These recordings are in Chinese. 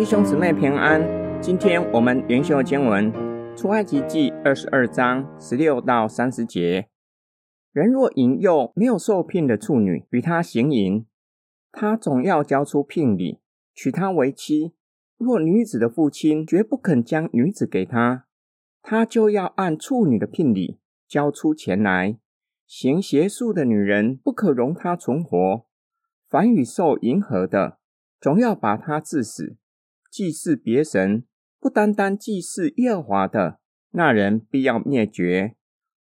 弟兄姊妹平安，今天我们灵修经文出埃及记二十二章十六到三十节。人若引诱没有受聘的处女与他行淫，他总要交出聘礼，娶她为妻。若女子的父亲绝不肯将女子给他，他就要按处女的聘礼交出钱来。行邪术的女人不可容她存活。凡与兽迎合的，总要把他致死。祭祀别神，不单单祭祀耶和华的，那人必要灭绝。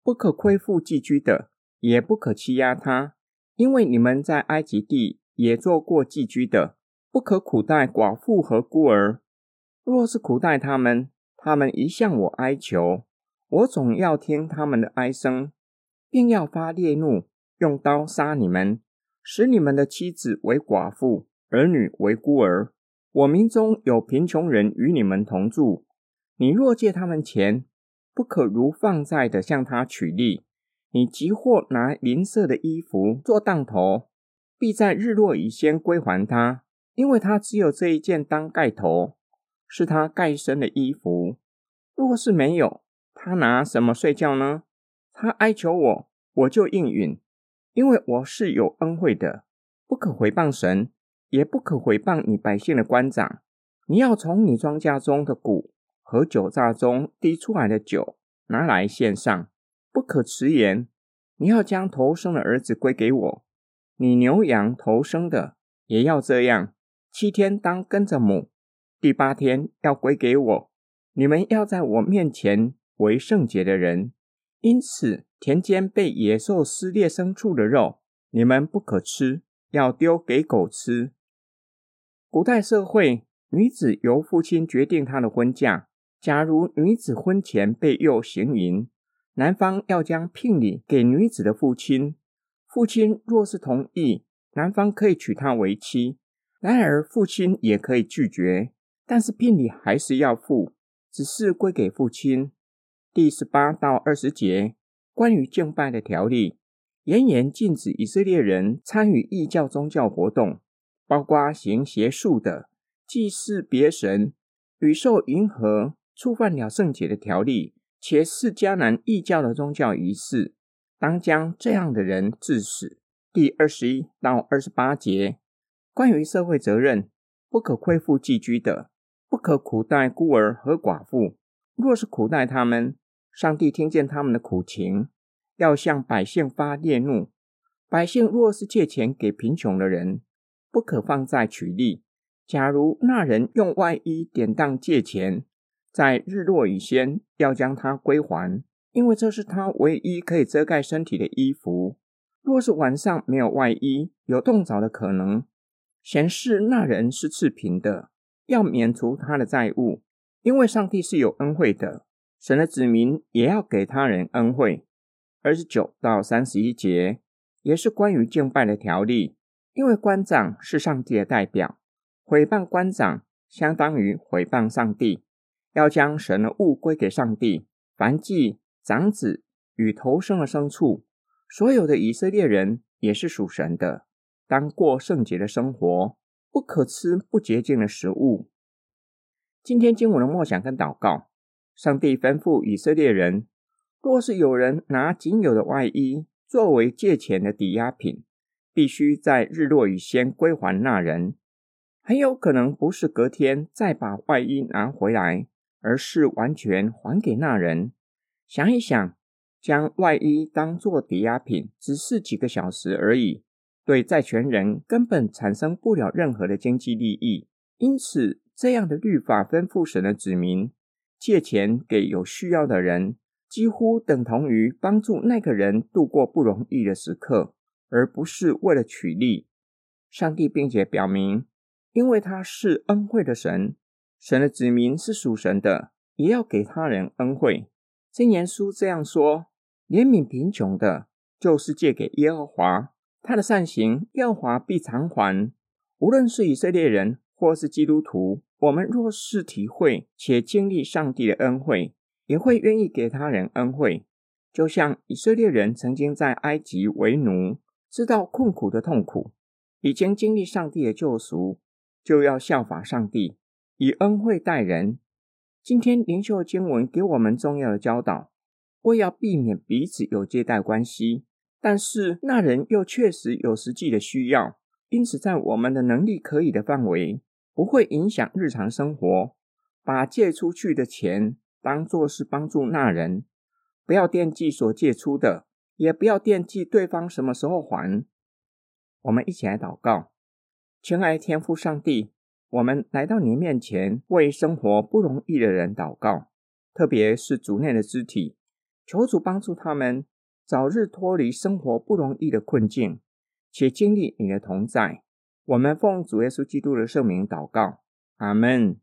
不可亏负寄居的，也不可欺压他，因为你们在埃及地也做过寄居的。不可苦待寡妇和孤儿。若是苦待他们，他们一向我哀求，我总要听他们的哀声，并要发烈怒，用刀杀你们。使你们的妻子为寡妇，儿女为孤儿。我民中有贫穷人与你们同住，你若借他们钱，不可如放债的向他取利。你即或拿邻舍的衣服做当头，必在日落以先归还他，因为他只有这一件当盖头，是他盖身的衣服。若是没有，他拿什么睡觉呢？他哀求我，我就应允。因为我是有恩惠的，不可回谤神，也不可毁谤你百姓的官长。你要从你庄稼中的谷和酒榨中滴出来的酒拿来献上，不可迟延。你要将头生的儿子归给我，你牛羊头生的也要这样。七天当跟着母，第八天要归给我。你们要在我面前为圣洁的人，因此。田间被野兽撕裂牲畜的肉，你们不可吃，要丢给狗吃。古代社会，女子由父亲决定她的婚嫁。假如女子婚前被诱行淫，男方要将聘礼给女子的父亲。父亲若是同意，男方可以娶她为妻；然而父亲也可以拒绝，但是聘礼还是要付，只是归给父亲。第十八到二十节。关于敬拜的条例，严严禁止以色列人参与异教宗教活动，包括行邪术的、祭祀别神、与兽迎合、触犯了圣节的条例，且是迦南异教的宗教仪式，当将这样的人致死。第二十一到二十八节，关于社会责任，不可亏负寄居的，不可苦待孤儿和寡妇，若是苦待他们。上帝听见他们的苦情，要向百姓发烈怒。百姓若是借钱给贫穷的人，不可放债取利。假如那人用外衣典当借钱，在日落以先要将他归还，因为这是他唯一可以遮盖身体的衣服。若是晚上没有外衣，有冻着的可能，显示那人是赤贫的，要免除他的债务，因为上帝是有恩惠的。神的子民也要给他人恩惠。二十九到三十一节也是关于敬拜的条例，因为官长是上帝的代表，毁谤官长相当于毁谤上帝。要将神的物归给上帝，凡祭、长子与头生的牲畜，所有的以色列人也是属神的，当过圣洁的生活，不可吃不洁净的食物。今天经文的梦想跟祷告。上帝吩咐以色列人：若是有人拿仅有的外衣作为借钱的抵押品，必须在日落以先归还那人。很有可能不是隔天再把外衣拿回来，而是完全还给那人。想一想，将外衣当作抵押品，只是几个小时而已，对债权人根本产生不了任何的经济利益。因此，这样的律法吩咐神的子民。借钱给有需要的人，几乎等同于帮助那个人度过不容易的时刻，而不是为了取利。上帝并且表明，因为他是恩惠的神，神的子民是属神的，也要给他人恩惠。箴言书这样说：怜悯贫穷的，就是借给耶和华，他的善行，耶和华必偿还。无论是以色列人，或是基督徒，我们若是体会且经历上帝的恩惠，也会愿意给他人恩惠。就像以色列人曾经在埃及为奴，知道困苦的痛苦，已经经历上帝的救赎，就要效法上帝，以恩惠待人。今天灵修经文给我们重要的教导，为要避免彼此有借贷关系，但是那人又确实有实际的需要，因此在我们的能力可以的范围，不会影响日常生活，把借出去的钱当作是帮助那人，不要惦记所借出的，也不要惦记对方什么时候还。我们一起来祷告，亲爱天父上帝。我们来到您面前，为生活不容易的人祷告，特别是主内的肢体，求主帮助他们早日脱离生活不容易的困境，且经历你的同在。我们奉主耶稣基督的圣名祷告，阿门。